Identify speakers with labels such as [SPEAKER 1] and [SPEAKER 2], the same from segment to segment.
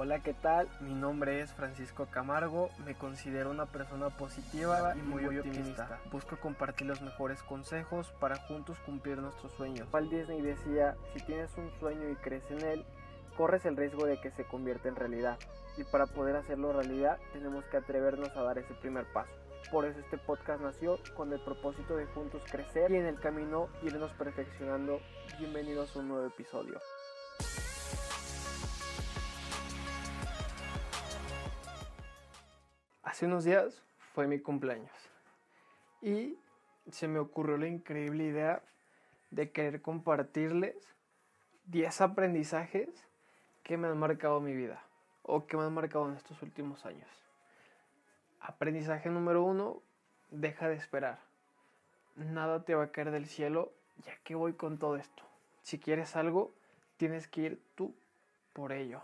[SPEAKER 1] Hola, ¿qué tal? Mi nombre es Francisco Camargo, me considero una persona positiva y muy, optimista. Busco compartir los mejores consejos para juntos cumplir nuestros sueños. Walt Disney decía, si tienes un sueño y crees en él, corres el riesgo de que se convierta en realidad. Y para poder hacerlo realidad, tenemos que atrevernos a dar ese primer paso. Por eso este podcast nació con el propósito de juntos crecer y en el camino irnos perfeccionando. Bienvenidos a un nuevo episodio. Hace unos días fue mi cumpleaños y se me ocurrió la increíble idea de querer compartirles 10 aprendizajes que me han marcado mi vida o que me han marcado en estos últimos años. Aprendizaje número uno, deja de esperar. Nada te va a caer del cielo, ya que voy con todo esto. Si quieres algo, tienes que ir tú por ello.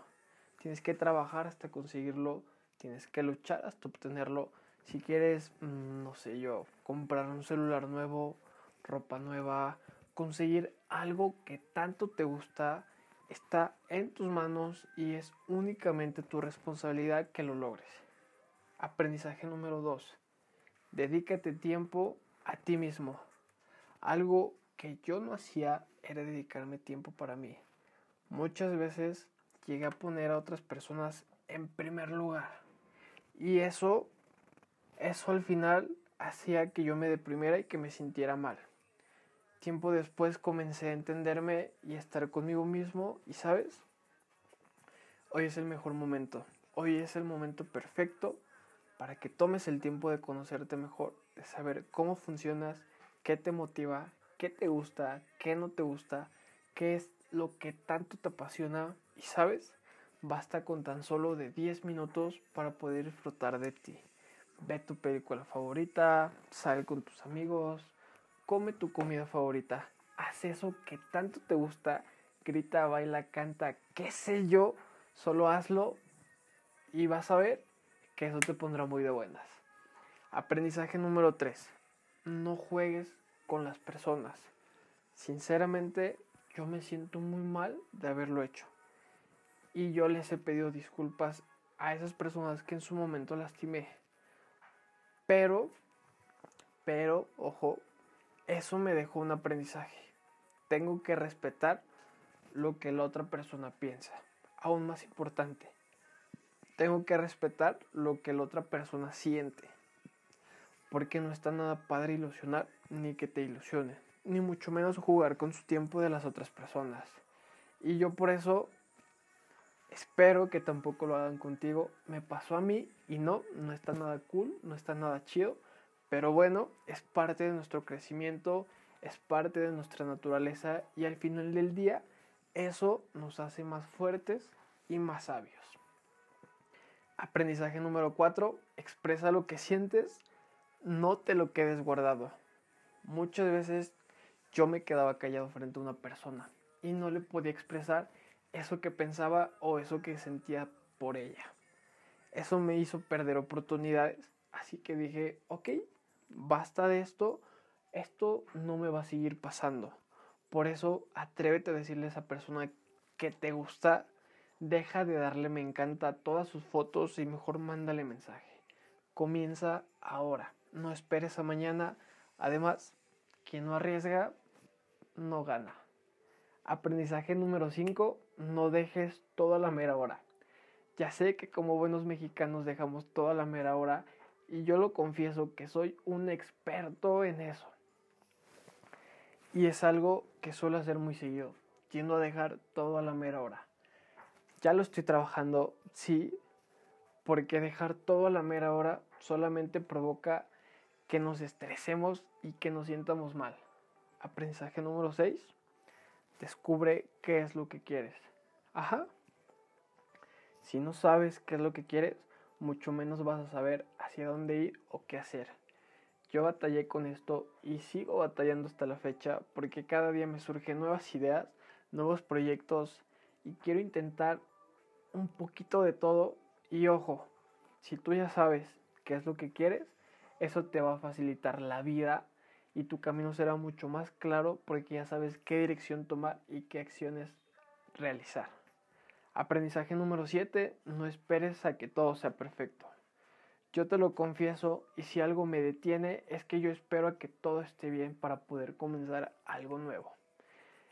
[SPEAKER 1] Tienes que trabajar hasta conseguirlo Tienes que luchar hasta obtenerlo. Si quieres, mm, no sé yo, comprar un celular nuevo, ropa nueva, conseguir algo que tanto te gusta, está en tus manos y es únicamente tu responsabilidad que lo logres. Aprendizaje número 2. Dedícate tiempo a ti mismo. Algo que yo no hacía era dedicarme tiempo para mí. Muchas veces llegué a poner a otras personas en primer lugar. Y eso, eso al final hacía que yo me deprimiera y que me sintiera mal. Tiempo después comencé a entenderme y a estar conmigo mismo y sabes, hoy es el mejor momento, hoy es el momento perfecto para que tomes el tiempo de conocerte mejor, de saber cómo funcionas, qué te motiva, qué te gusta, qué no te gusta, qué es lo que tanto te apasiona y sabes, Basta con tan solo de 10 minutos para poder disfrutar de ti. Ve tu película favorita, sal con tus amigos, come tu comida favorita, haz eso que tanto te gusta, grita, baila, canta, qué sé yo, solo hazlo y vas a ver que eso te pondrá muy de buenas. Aprendizaje número 3. No juegues con las personas. Sinceramente, yo me siento muy mal de haberlo hecho y yo les he pedido disculpas a esas personas que en su momento lastimé. Pero, pero, ojo, eso me dejó un aprendizaje. Tengo que respetar lo que la otra persona piensa. Aún más importante, tengo que respetar lo que la otra persona siente. Porque no está nada padre ilusionar ni que te ilusionen. Ni mucho menos jugar con su tiempo de las otras personas. Y yo por eso Espero que tampoco lo hagan contigo. Me pasó a mí y no, no está nada cool, no está nada chido. Pero bueno, es parte de nuestro crecimiento, es parte de nuestra naturaleza y al final del día eso nos hace más fuertes y más sabios. Aprendizaje número 4. Expresa lo que sientes, no te lo quedes guardado. Muchas veces yo me quedaba callado frente a una persona y no le podía expresar eso que pensaba o eso que sentía por ella. Eso me hizo perder oportunidades, así que dije, ok, basta de esto, esto no me va a seguir pasando. Por eso atrévete a decirle a esa persona que te gusta, deja de darle me encanta a todas sus fotos y mejor mándale mensaje. Comienza ahora, no esperes a mañana. Además, quien no arriesga, no gana. Aprendizaje número 5, no dejes toda la mera hora. Ya sé que como buenos mexicanos dejamos toda la mera hora y yo lo confieso que soy un experto en eso. Y es algo que suelo hacer muy seguido, tiendo a dejar todo a la mera hora. Ya lo estoy trabajando, sí, porque dejar todo a la mera hora solamente provoca que nos estresemos y que nos sientamos mal. Aprendizaje número 6 Descubre qué es lo que quieres. Ajá. Si no sabes qué es lo que quieres, mucho menos vas a saber hacia dónde ir o qué hacer. Yo batallé con esto y sigo batallando hasta la fecha porque cada día me surgen nuevas ideas, nuevos proyectos y quiero intentar un poquito de todo y ojo, si tú ya sabes qué es lo que quieres, eso te va a facilitar la vida y tu camino será mucho más claro porque ya sabes qué dirección tomar y qué acciones realizar. Aprendizaje número 7, no esperes a que todo sea perfecto. Yo te lo confieso y si algo me detiene es que yo espero a que todo esté bien para poder comenzar algo nuevo.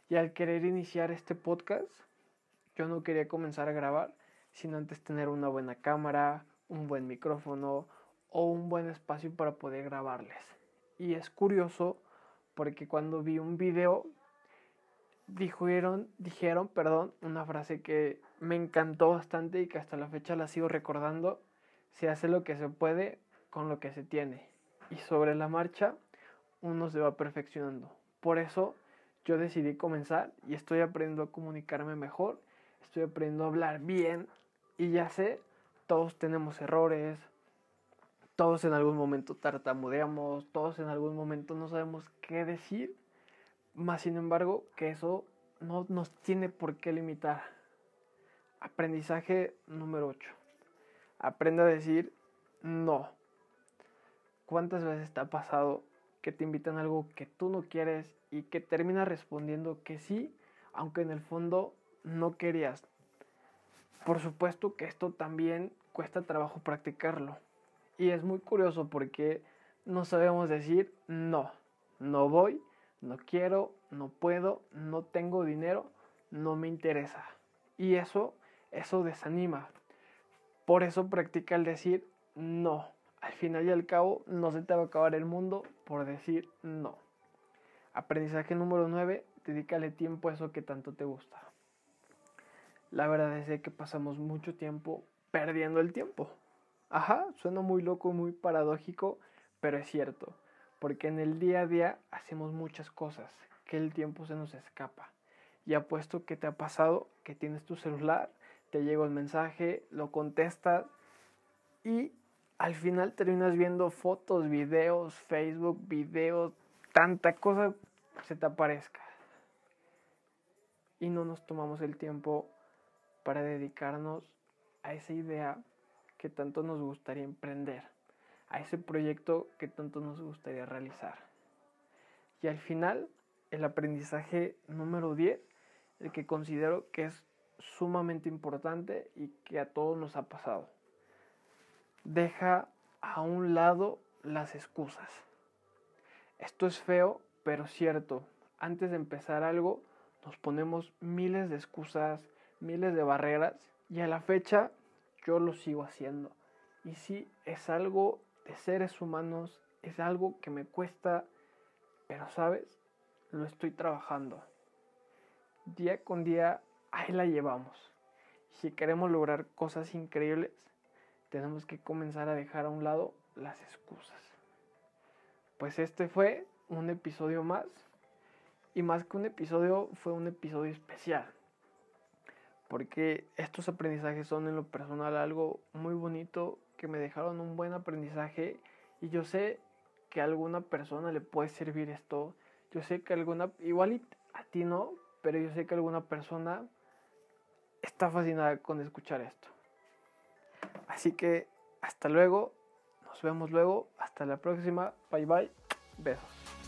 [SPEAKER 1] Y al querer iniciar este podcast, yo no quería comenzar a grabar sin antes tener una buena cámara, un buen micrófono o un buen espacio para poder grabarles. Y es curioso porque cuando vi un video dijeron, dijeron, perdón, una frase que me encantó bastante y que hasta la fecha la sigo recordando. Se hace lo que se puede con lo que se tiene. Y sobre la marcha uno se va perfeccionando. Por eso yo decidí comenzar y estoy aprendiendo a comunicarme mejor, estoy aprendiendo a hablar bien y ya sé, todos tenemos errores, todos en algún momento tartamudeamos, todos en algún momento no sabemos qué decir, más sin embargo que eso no nos tiene por qué limitar. Aprendizaje número 8. Aprende a decir no. ¿Cuántas veces te ha pasado que te invitan a algo que tú no quieres y que terminas respondiendo que sí, aunque en el fondo no querías? Por supuesto que esto también cuesta trabajo practicarlo. Y es muy curioso porque no sabemos decir no, no voy, no quiero, no puedo, no tengo dinero, no me interesa. Y eso, eso desanima. Por eso practica el decir no. Al final y al cabo no se te va a acabar el mundo por decir no. Aprendizaje número 9, dedícale tiempo a eso que tanto te gusta. La verdad es que pasamos mucho tiempo perdiendo el tiempo. Ajá, suena muy loco, muy paradójico, pero es cierto, porque en el día a día hacemos muchas cosas, que el tiempo se nos escapa. Y apuesto que te ha pasado que tienes tu celular, te llega un mensaje, lo contestas y al final terminas viendo fotos, videos, Facebook, videos, tanta cosa se te aparezca. Y no nos tomamos el tiempo para dedicarnos a esa idea que tanto nos gustaría emprender, a ese proyecto que tanto nos gustaría realizar. Y al final, el aprendizaje número 10, el que considero que es sumamente importante y que a todos nos ha pasado. Deja a un lado las excusas. Esto es feo, pero cierto. Antes de empezar algo, nos ponemos miles de excusas, miles de barreras y a la fecha yo lo sigo haciendo. Y sí, es algo de seres humanos, es algo que me cuesta, pero sabes, lo estoy trabajando. Día con día, ahí la llevamos. Si queremos lograr cosas increíbles, tenemos que comenzar a dejar a un lado las excusas. Pues este fue un episodio más. Y más que un episodio, fue un episodio especial porque estos aprendizajes son en lo personal algo muy bonito, que me dejaron un buen aprendizaje y yo sé que a alguna persona le puede servir esto, yo sé que alguna, igual a ti no, pero yo sé que alguna persona está fascinada con escuchar esto. Así que hasta luego, nos vemos luego, hasta la próxima, bye bye, besos.